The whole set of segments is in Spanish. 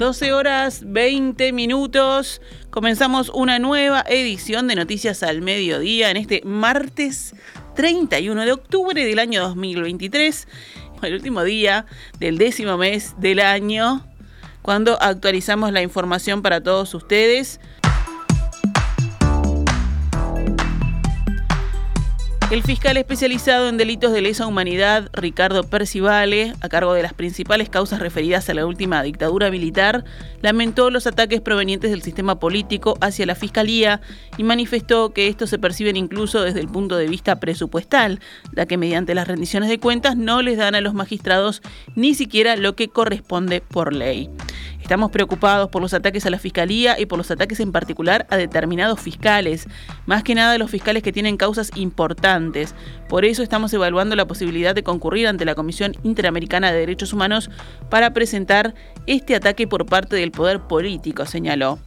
12 horas 20 minutos. Comenzamos una nueva edición de Noticias al Mediodía en este martes 31 de octubre del año 2023, el último día del décimo mes del año, cuando actualizamos la información para todos ustedes. El fiscal especializado en delitos de lesa humanidad, Ricardo Percivale, a cargo de las principales causas referidas a la última dictadura militar, lamentó los ataques provenientes del sistema político hacia la fiscalía y manifestó que estos se perciben incluso desde el punto de vista presupuestal, ya que mediante las rendiciones de cuentas no les dan a los magistrados ni siquiera lo que corresponde por ley. Estamos preocupados por los ataques a la fiscalía y por los ataques en particular a determinados fiscales, más que nada los fiscales que tienen causas importantes. Por eso estamos evaluando la posibilidad de concurrir ante la Comisión Interamericana de Derechos Humanos para presentar este ataque por parte del poder político, señaló.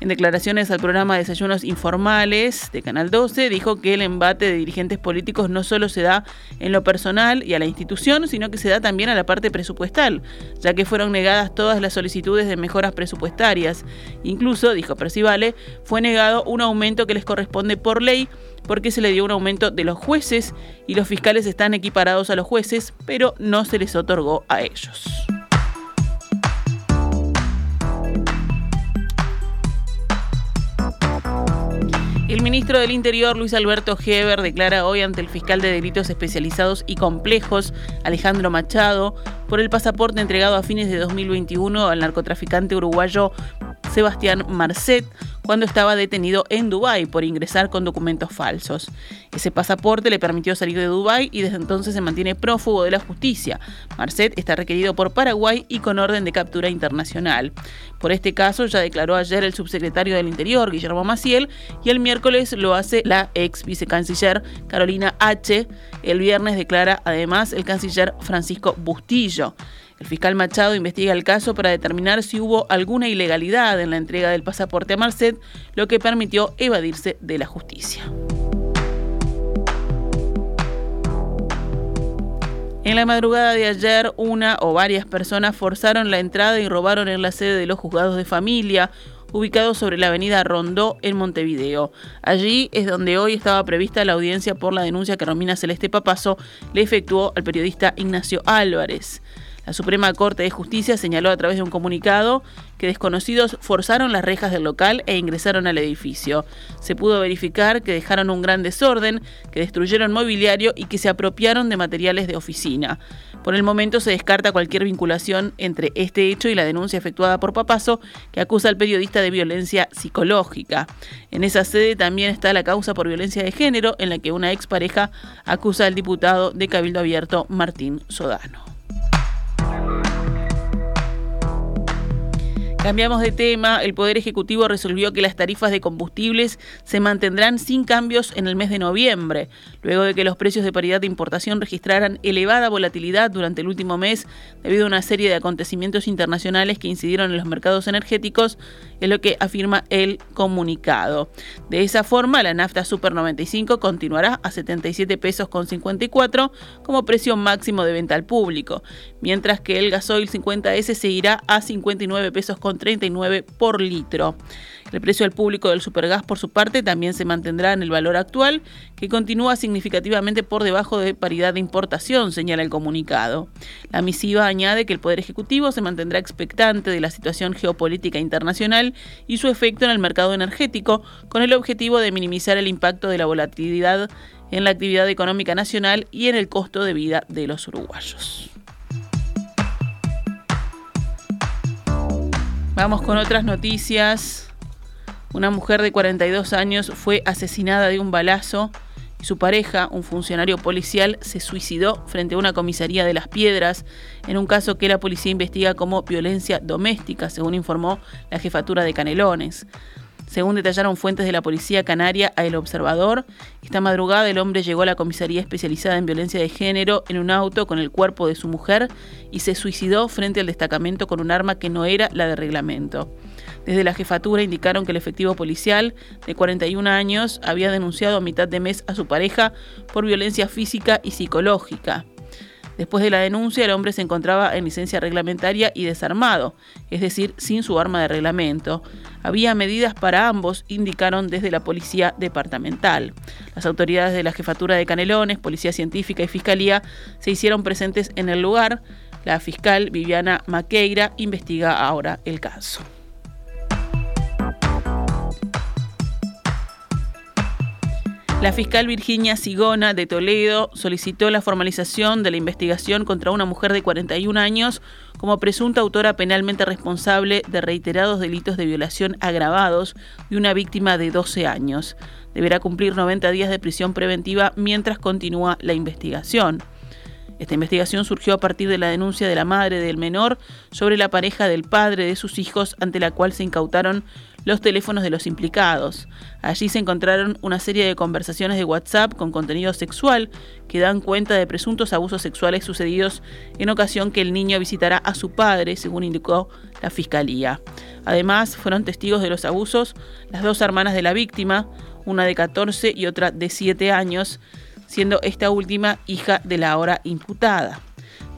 En declaraciones al programa Desayunos Informales de Canal 12, dijo que el embate de dirigentes políticos no solo se da en lo personal y a la institución, sino que se da también a la parte presupuestal, ya que fueron negadas todas las solicitudes de mejoras presupuestarias. Incluso, dijo Percivale, fue negado un aumento que les corresponde por ley porque se le dio un aumento de los jueces y los fiscales están equiparados a los jueces, pero no se les otorgó a ellos. Ministro del Interior, Luis Alberto Heber, declara hoy ante el fiscal de delitos especializados y complejos, Alejandro Machado, por el pasaporte entregado a fines de 2021 al narcotraficante uruguayo Sebastián Marcet cuando estaba detenido en Dubái por ingresar con documentos falsos. Ese pasaporte le permitió salir de Dubái y desde entonces se mantiene prófugo de la justicia. Marcet está requerido por Paraguay y con orden de captura internacional. Por este caso ya declaró ayer el subsecretario del Interior, Guillermo Maciel, y el miércoles lo hace la ex vicecanciller Carolina H. El viernes declara además el canciller Francisco Bustillo. El fiscal Machado investiga el caso para determinar si hubo alguna ilegalidad en la entrega del pasaporte a Marcet, lo que permitió evadirse de la justicia. En la madrugada de ayer, una o varias personas forzaron la entrada y robaron en la sede de los juzgados de familia, ubicados sobre la avenida Rondó en Montevideo. Allí es donde hoy estaba prevista la audiencia por la denuncia que Romina Celeste Papazo le efectuó al periodista Ignacio Álvarez. La Suprema Corte de Justicia señaló a través de un comunicado que desconocidos forzaron las rejas del local e ingresaron al edificio. Se pudo verificar que dejaron un gran desorden, que destruyeron mobiliario y que se apropiaron de materiales de oficina. Por el momento se descarta cualquier vinculación entre este hecho y la denuncia efectuada por Papazo, que acusa al periodista de violencia psicológica. En esa sede también está la causa por violencia de género, en la que una expareja acusa al diputado de Cabildo Abierto Martín Sodano. Bye. Cambiamos de tema. El Poder Ejecutivo resolvió que las tarifas de combustibles se mantendrán sin cambios en el mes de noviembre, luego de que los precios de paridad de importación registraran elevada volatilidad durante el último mes debido a una serie de acontecimientos internacionales que incidieron en los mercados energéticos, es lo que afirma el comunicado. De esa forma, la nafta Super 95 continuará a 77 pesos con 54 como precio máximo de venta al público, mientras que el gasoil 50S seguirá a 59 pesos con 39 por litro. El precio al público del supergas, por su parte, también se mantendrá en el valor actual, que continúa significativamente por debajo de paridad de importación, señala el comunicado. La misiva añade que el Poder Ejecutivo se mantendrá expectante de la situación geopolítica internacional y su efecto en el mercado energético, con el objetivo de minimizar el impacto de la volatilidad en la actividad económica nacional y en el costo de vida de los uruguayos. Vamos con otras noticias. Una mujer de 42 años fue asesinada de un balazo y su pareja, un funcionario policial, se suicidó frente a una comisaría de Las Piedras en un caso que la policía investiga como violencia doméstica, según informó la jefatura de Canelones. Según detallaron fuentes de la policía canaria a El Observador, esta madrugada el hombre llegó a la comisaría especializada en violencia de género en un auto con el cuerpo de su mujer y se suicidó frente al destacamento con un arma que no era la de reglamento. Desde la jefatura indicaron que el efectivo policial de 41 años había denunciado a mitad de mes a su pareja por violencia física y psicológica. Después de la denuncia, el hombre se encontraba en licencia reglamentaria y desarmado, es decir, sin su arma de reglamento. Había medidas para ambos, indicaron desde la Policía Departamental. Las autoridades de la Jefatura de Canelones, Policía Científica y Fiscalía se hicieron presentes en el lugar. La fiscal Viviana Maqueira investiga ahora el caso. La fiscal Virginia Sigona de Toledo solicitó la formalización de la investigación contra una mujer de 41 años como presunta autora penalmente responsable de reiterados delitos de violación agravados de una víctima de 12 años. Deberá cumplir 90 días de prisión preventiva mientras continúa la investigación. Esta investigación surgió a partir de la denuncia de la madre del menor sobre la pareja del padre de sus hijos ante la cual se incautaron los teléfonos de los implicados. Allí se encontraron una serie de conversaciones de WhatsApp con contenido sexual que dan cuenta de presuntos abusos sexuales sucedidos en ocasión que el niño visitará a su padre, según indicó la fiscalía. Además, fueron testigos de los abusos las dos hermanas de la víctima, una de 14 y otra de 7 años, siendo esta última hija de la ahora imputada.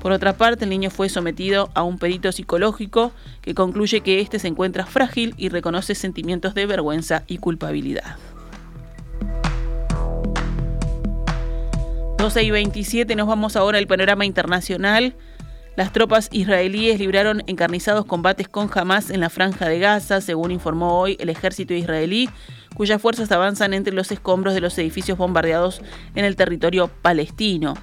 Por otra parte, el niño fue sometido a un perito psicológico que concluye que éste se encuentra frágil y reconoce sentimientos de vergüenza y culpabilidad. 12 y 27 nos vamos ahora al panorama internacional. Las tropas israelíes libraron encarnizados combates con Hamas en la franja de Gaza, según informó hoy el ejército israelí, cuyas fuerzas avanzan entre los escombros de los edificios bombardeados en el territorio palestino.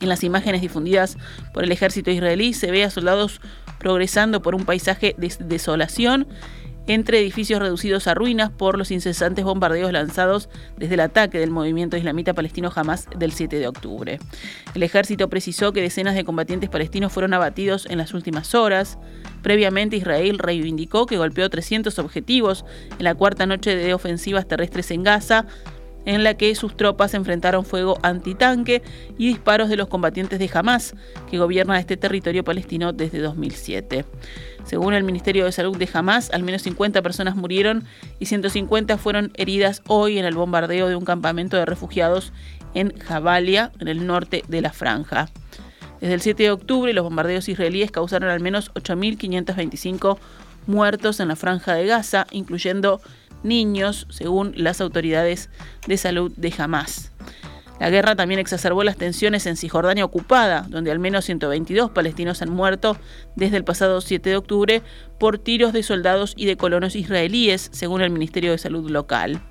En las imágenes difundidas por el ejército israelí se ve a soldados progresando por un paisaje de desolación entre edificios reducidos a ruinas por los incesantes bombardeos lanzados desde el ataque del movimiento islamita palestino Hamas del 7 de octubre. El ejército precisó que decenas de combatientes palestinos fueron abatidos en las últimas horas. Previamente, Israel reivindicó que golpeó 300 objetivos en la cuarta noche de ofensivas terrestres en Gaza, en la que sus tropas enfrentaron fuego antitanque y disparos de los combatientes de Hamas, que gobiernan este territorio palestino desde 2007. Según el Ministerio de Salud de Hamas, al menos 50 personas murieron y 150 fueron heridas hoy en el bombardeo de un campamento de refugiados en Jabalia, en el norte de la franja. Desde el 7 de octubre, los bombardeos israelíes causaron al menos 8.525 muertos en la franja de Gaza, incluyendo niños, según las autoridades de salud de Hamas. La guerra también exacerbó las tensiones en Cisjordania ocupada, donde al menos 122 palestinos han muerto desde el pasado 7 de octubre por tiros de soldados y de colonos israelíes, según el Ministerio de Salud local.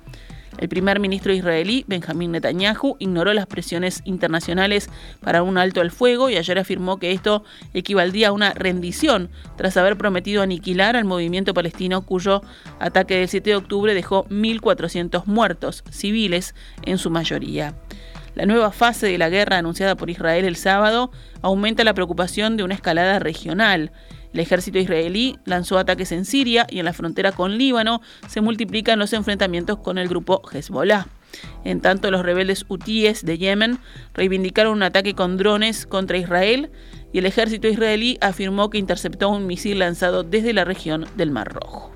El primer ministro israelí, Benjamín Netanyahu, ignoró las presiones internacionales para un alto al fuego y ayer afirmó que esto equivaldría a una rendición tras haber prometido aniquilar al movimiento palestino cuyo ataque del 7 de octubre dejó 1.400 muertos, civiles en su mayoría. La nueva fase de la guerra anunciada por Israel el sábado aumenta la preocupación de una escalada regional. El ejército israelí lanzó ataques en Siria y en la frontera con Líbano se multiplican los enfrentamientos con el grupo Hezbollah. En tanto, los rebeldes hutíes de Yemen reivindicaron un ataque con drones contra Israel y el ejército israelí afirmó que interceptó un misil lanzado desde la región del Mar Rojo.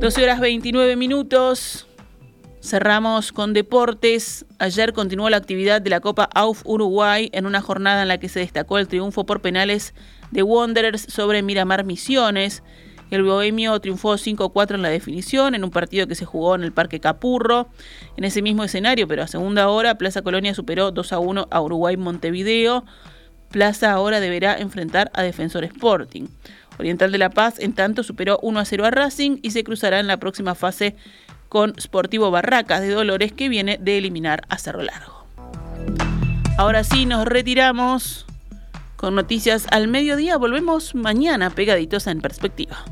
12 horas 29 minutos. Cerramos con deportes. Ayer continuó la actividad de la Copa AUF Uruguay en una jornada en la que se destacó el triunfo por penales de Wanderers sobre Miramar Misiones. El Bohemio triunfó 5-4 en la definición en un partido que se jugó en el Parque Capurro. En ese mismo escenario, pero a segunda hora, Plaza Colonia superó 2-1 a Uruguay Montevideo. Plaza ahora deberá enfrentar a Defensor Sporting. Oriental de La Paz, en tanto, superó 1 0 a Racing y se cruzará en la próxima fase con Sportivo Barracas de Dolores, que viene de eliminar a Cerro Largo. Ahora sí, nos retiramos con noticias al mediodía. Volvemos mañana pegaditos en perspectiva.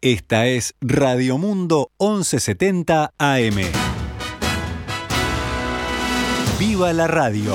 Esta es Radio Mundo 1170 AM. ¡Viva la radio!